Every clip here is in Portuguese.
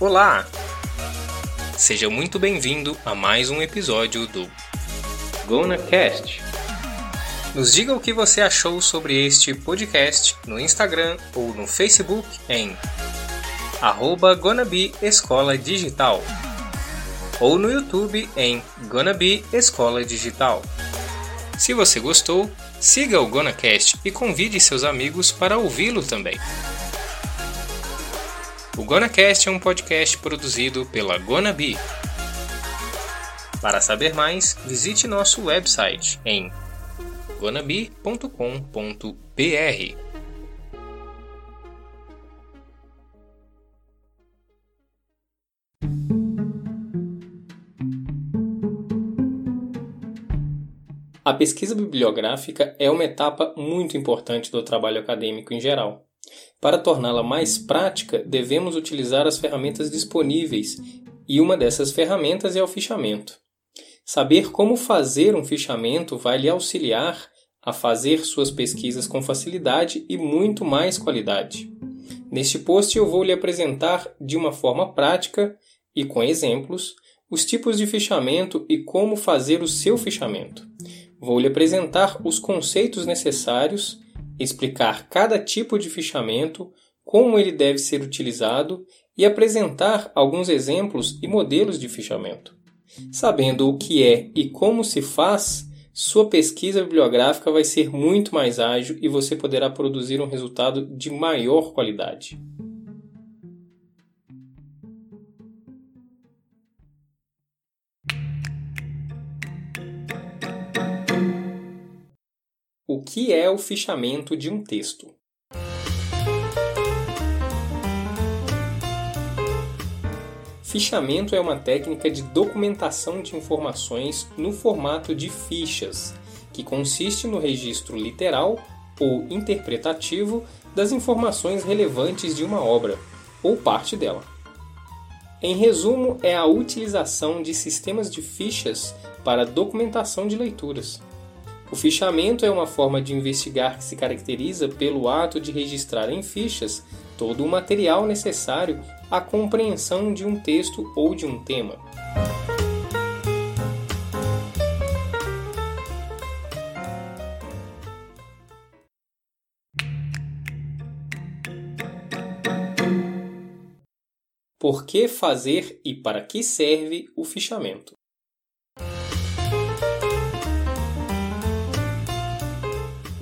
Olá! Seja muito bem-vindo a mais um episódio do GonaCast. Nos diga o que você achou sobre este podcast no Instagram ou no Facebook em arroba Gonabi Escola Digital ou no YouTube em Gonabi Escola Digital. Se você gostou, siga o GonaCast e convide seus amigos para ouvi-lo também. O GonaCast é um podcast produzido pela Gonabi. Para saber mais, visite nosso website em gonabi.com.br. A pesquisa bibliográfica é uma etapa muito importante do trabalho acadêmico em geral. Para torná-la mais prática, devemos utilizar as ferramentas disponíveis, e uma dessas ferramentas é o fichamento. Saber como fazer um fichamento vai lhe auxiliar a fazer suas pesquisas com facilidade e muito mais qualidade. Neste post eu vou lhe apresentar de uma forma prática e com exemplos os tipos de fichamento e como fazer o seu fichamento. Vou lhe apresentar os conceitos necessários explicar cada tipo de fichamento, como ele deve ser utilizado e apresentar alguns exemplos e modelos de fichamento. Sabendo o que é e como se faz, sua pesquisa bibliográfica vai ser muito mais ágil e você poderá produzir um resultado de maior qualidade. Que é o fichamento de um texto? Fichamento é uma técnica de documentação de informações no formato de fichas, que consiste no registro literal ou interpretativo das informações relevantes de uma obra, ou parte dela. Em resumo, é a utilização de sistemas de fichas para documentação de leituras. O fichamento é uma forma de investigar que se caracteriza pelo ato de registrar em fichas todo o material necessário à compreensão de um texto ou de um tema. Por que fazer e para que serve o fichamento?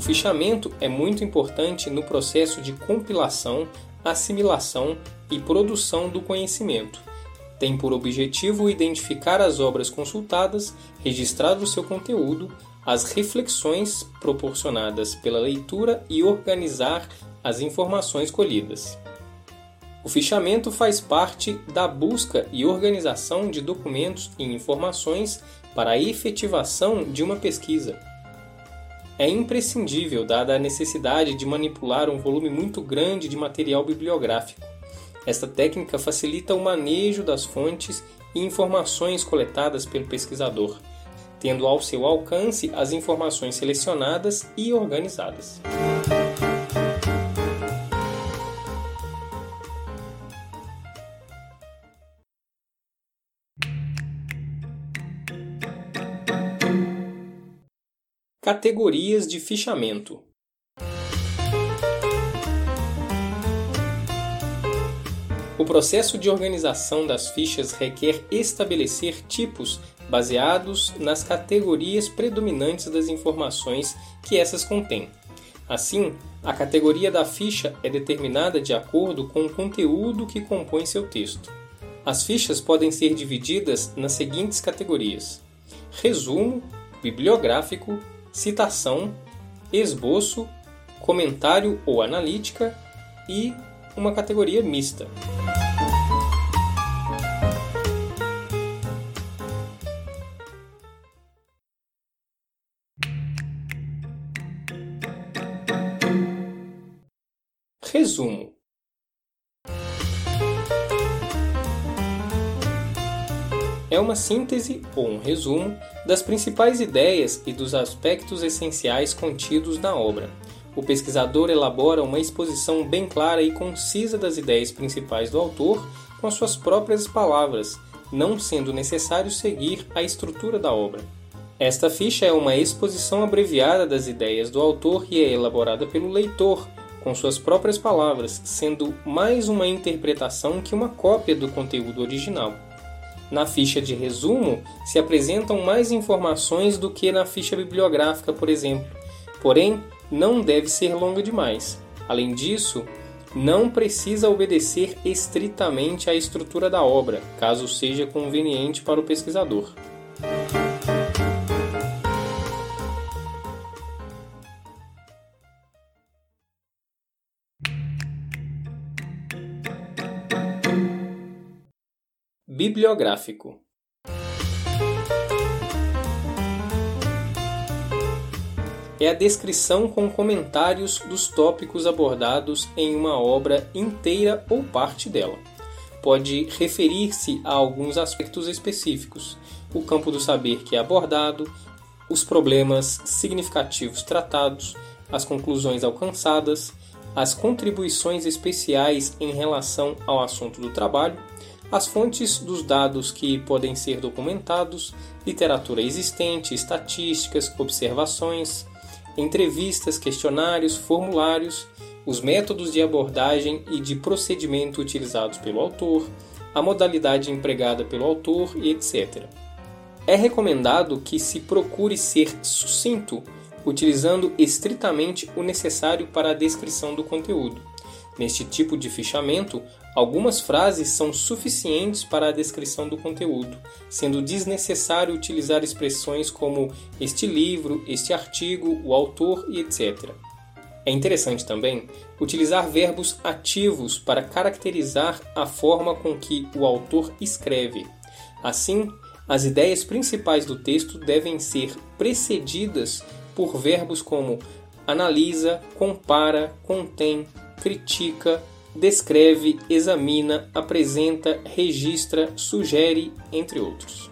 O fichamento é muito importante no processo de compilação, assimilação e produção do conhecimento. Tem por objetivo identificar as obras consultadas, registrar o seu conteúdo, as reflexões proporcionadas pela leitura e organizar as informações colhidas. O fichamento faz parte da busca e organização de documentos e informações para a efetivação de uma pesquisa é imprescindível dada a necessidade de manipular um volume muito grande de material bibliográfico. Esta técnica facilita o manejo das fontes e informações coletadas pelo pesquisador, tendo ao seu alcance as informações selecionadas e organizadas. Categorias de fichamento. O processo de organização das fichas requer estabelecer tipos baseados nas categorias predominantes das informações que essas contêm. Assim, a categoria da ficha é determinada de acordo com o conteúdo que compõe seu texto. As fichas podem ser divididas nas seguintes categorias: resumo, bibliográfico, citação, esboço, comentário ou analítica e uma categoria mista. Resumo uma síntese ou um resumo das principais ideias e dos aspectos essenciais contidos na obra. O pesquisador elabora uma exposição bem clara e concisa das ideias principais do autor com suas próprias palavras, não sendo necessário seguir a estrutura da obra. Esta ficha é uma exposição abreviada das ideias do autor e é elaborada pelo leitor, com suas próprias palavras, sendo mais uma interpretação que uma cópia do conteúdo original. Na ficha de resumo se apresentam mais informações do que na ficha bibliográfica, por exemplo, porém não deve ser longa demais. Além disso, não precisa obedecer estritamente à estrutura da obra, caso seja conveniente para o pesquisador. Bibliográfico é a descrição com comentários dos tópicos abordados em uma obra inteira ou parte dela. Pode referir-se a alguns aspectos específicos, o campo do saber que é abordado, os problemas significativos tratados, as conclusões alcançadas, as contribuições especiais em relação ao assunto do trabalho as fontes dos dados que podem ser documentados, literatura existente, estatísticas, observações, entrevistas, questionários, formulários, os métodos de abordagem e de procedimento utilizados pelo autor, a modalidade empregada pelo autor e etc. É recomendado que se procure ser sucinto, utilizando estritamente o necessário para a descrição do conteúdo. Neste tipo de fichamento, algumas frases são suficientes para a descrição do conteúdo, sendo desnecessário utilizar expressões como este livro, este artigo, o autor e etc. É interessante também utilizar verbos ativos para caracterizar a forma com que o autor escreve. Assim, as ideias principais do texto devem ser precedidas por verbos como analisa, compara, contém, critica, descreve, examina, apresenta, registra, sugere, entre outros.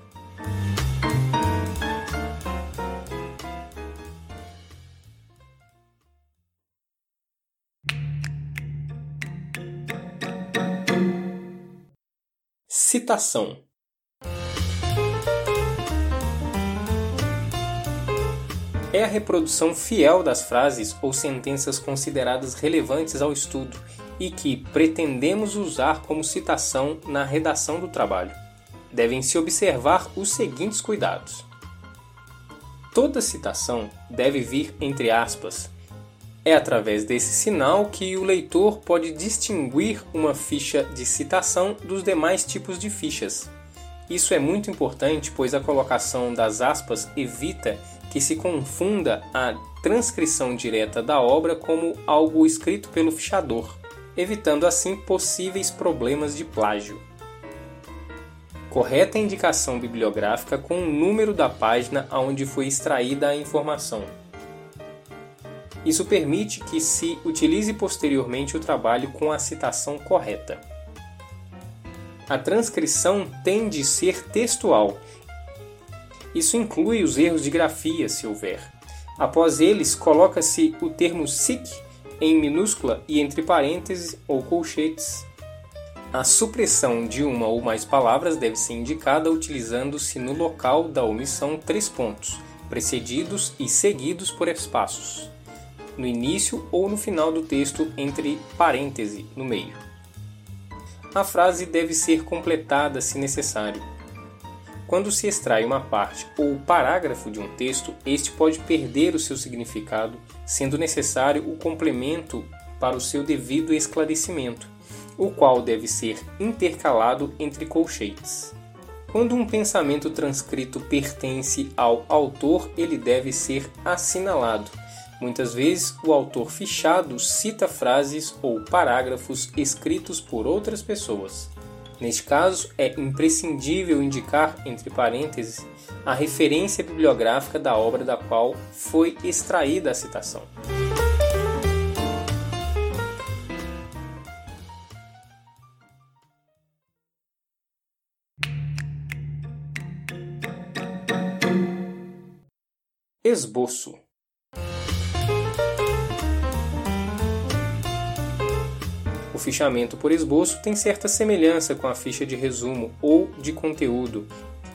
Citação é a reprodução fiel das frases ou sentenças consideradas relevantes ao estudo e que pretendemos usar como citação na redação do trabalho. Devem-se observar os seguintes cuidados. Toda citação deve vir entre aspas. É através desse sinal que o leitor pode distinguir uma ficha de citação dos demais tipos de fichas. Isso é muito importante, pois a colocação das aspas evita que se confunda a transcrição direta da obra como algo escrito pelo fichador, evitando assim possíveis problemas de plágio. Correta indicação bibliográfica com o número da página onde foi extraída a informação. Isso permite que se utilize posteriormente o trabalho com a citação correta. A transcrição tem de ser textual isso inclui os erros de grafia, se houver. Após eles, coloca-se o termo SIC em minúscula e entre parênteses ou colchetes. A supressão de uma ou mais palavras deve ser indicada utilizando-se no local da omissão três pontos, precedidos e seguidos por espaços, no início ou no final do texto entre parêntese no meio. A frase deve ser completada se necessário quando se extrai uma parte ou parágrafo de um texto, este pode perder o seu significado, sendo necessário o complemento para o seu devido esclarecimento, o qual deve ser intercalado entre colchetes. Quando um pensamento transcrito pertence ao autor, ele deve ser assinalado. Muitas vezes, o autor fichado cita frases ou parágrafos escritos por outras pessoas. Neste caso, é imprescindível indicar, entre parênteses, a referência bibliográfica da obra da qual foi extraída a citação. Esboço O fichamento por esboço tem certa semelhança com a ficha de resumo ou de conteúdo,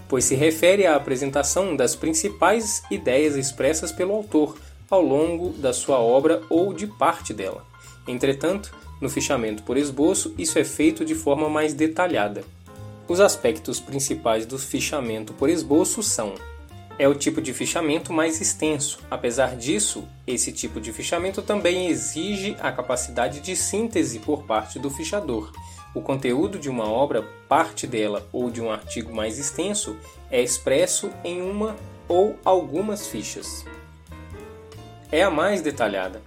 pois se refere à apresentação das principais ideias expressas pelo autor ao longo da sua obra ou de parte dela. Entretanto, no fichamento por esboço, isso é feito de forma mais detalhada. Os aspectos principais do fichamento por esboço são: é o tipo de fichamento mais extenso. Apesar disso, esse tipo de fichamento também exige a capacidade de síntese por parte do fichador. O conteúdo de uma obra, parte dela ou de um artigo mais extenso, é expresso em uma ou algumas fichas. É a mais detalhada.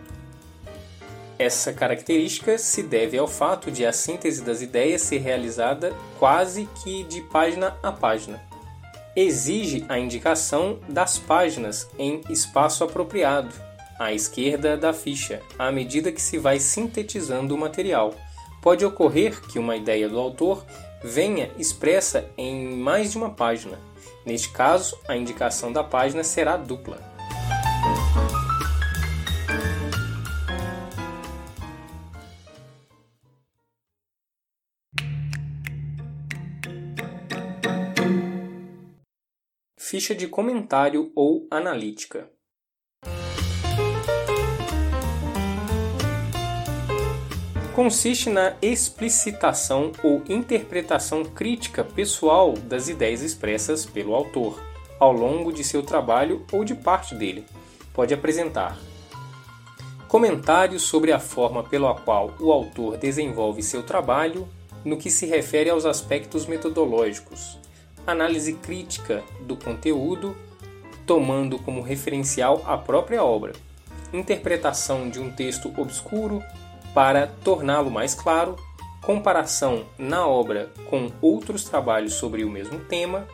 Essa característica se deve ao fato de a síntese das ideias ser realizada quase que de página a página exige a indicação das páginas em espaço apropriado, à esquerda da ficha, à medida que se vai sintetizando o material. Pode ocorrer que uma ideia do autor venha expressa em mais de uma página. Neste caso, a indicação da página será dupla. Ficha de comentário ou analítica. Consiste na explicitação ou interpretação crítica pessoal das ideias expressas pelo autor, ao longo de seu trabalho ou de parte dele. Pode apresentar comentários sobre a forma pela qual o autor desenvolve seu trabalho no que se refere aos aspectos metodológicos, análise crítica do conteúdo, tomando como referencial a própria obra, interpretação de um texto obscuro para torná-lo mais claro, comparação na obra com outros trabalhos sobre o mesmo tema,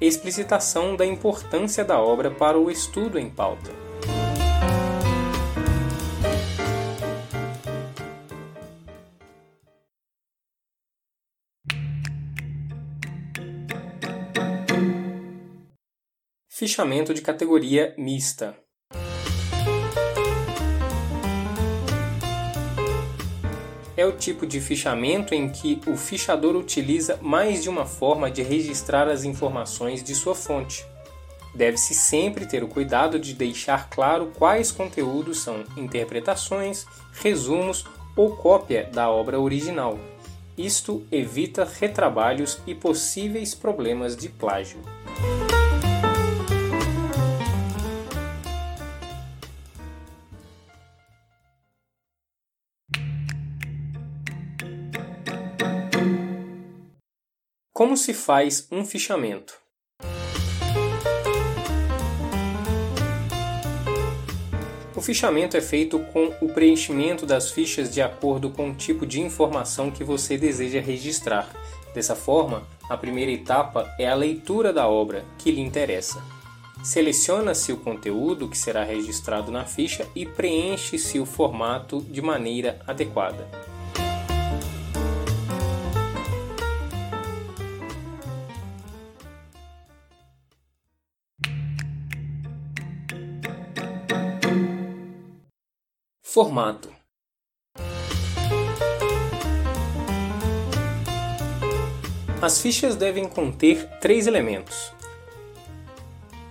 explicitação da importância da obra para o estudo em pauta. Fichamento de categoria mista. É o tipo de fichamento em que o fichador utiliza mais de uma forma de registrar as informações de sua fonte. Deve-se sempre ter o cuidado de deixar claro quais conteúdos são interpretações, resumos ou cópia da obra original. Isto evita retrabalhos e possíveis problemas de plágio. Como se faz um fichamento? O fichamento é feito com o preenchimento das fichas de acordo com o tipo de informação que você deseja registrar. Dessa forma, a primeira etapa é a leitura da obra que lhe interessa. Seleciona-se o conteúdo que será registrado na ficha e preenche-se o formato de maneira adequada. Formato As fichas devem conter três elementos.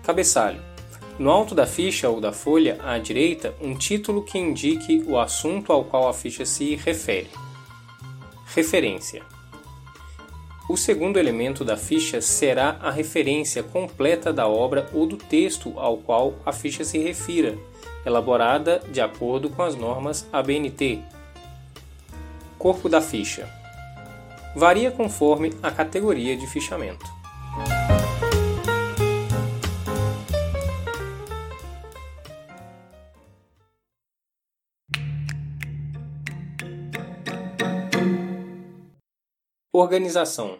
Cabeçalho. No alto da ficha ou da folha, à direita, um título que indique o assunto ao qual a ficha se refere. Referência. O segundo elemento da ficha será a referência completa da obra ou do texto ao qual a ficha se refira, elaborada de acordo com as normas ABNT. Corpo da ficha varia conforme a categoria de fichamento. Organização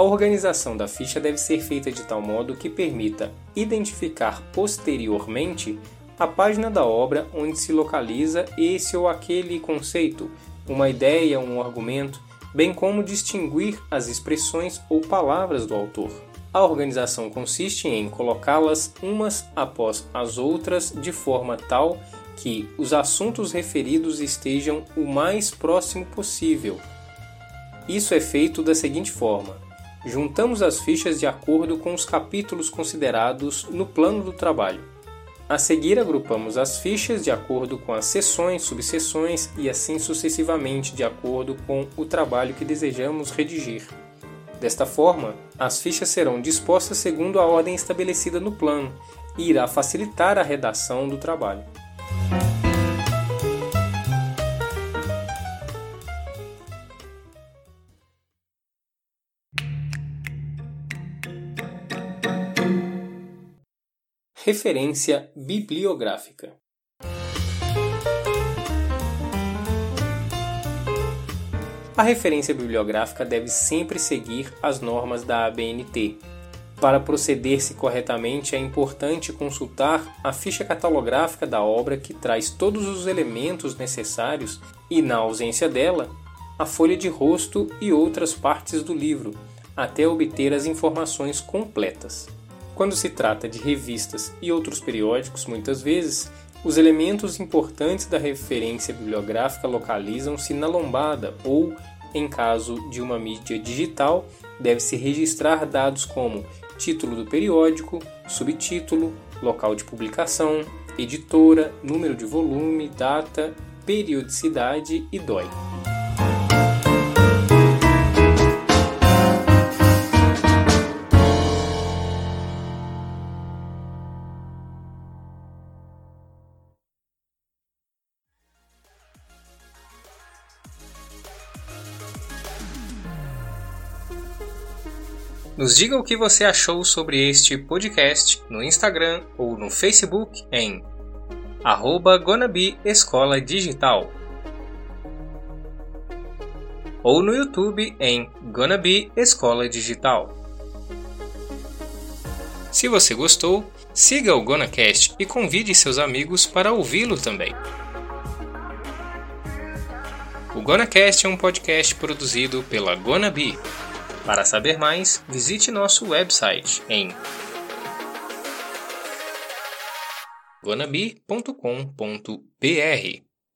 A organização da ficha deve ser feita de tal modo que permita identificar posteriormente a página da obra onde se localiza esse ou aquele conceito, uma ideia, um argumento, bem como distinguir as expressões ou palavras do autor. A organização consiste em colocá-las umas após as outras de forma tal que os assuntos referidos estejam o mais próximo possível. Isso é feito da seguinte forma: juntamos as fichas de acordo com os capítulos considerados no plano do trabalho. A seguir, agrupamos as fichas de acordo com as seções, subseções e assim sucessivamente de acordo com o trabalho que desejamos redigir. Desta forma, as fichas serão dispostas segundo a ordem estabelecida no plano e irá facilitar a redação do trabalho. Referência bibliográfica A referência bibliográfica deve sempre seguir as normas da ABNT. Para proceder-se corretamente, é importante consultar a ficha catalográfica da obra que traz todos os elementos necessários e, na ausência dela, a folha de rosto e outras partes do livro, até obter as informações completas. Quando se trata de revistas e outros periódicos, muitas vezes, os elementos importantes da referência bibliográfica localizam-se na lombada ou em caso de uma mídia digital, deve-se registrar dados como título do periódico, subtítulo, local de publicação, editora, número de volume, data, periodicidade e DOI. Nos diga o que você achou sobre este podcast no Instagram ou no Facebook em arroba Escola Digital ou no YouTube em Gonabi Escola Digital. Se você gostou, siga o GonaCast e convide seus amigos para ouvi-lo também. O GonaCast é um podcast produzido pela Gonabi. Para saber mais, visite nosso website em gonabi.com.br.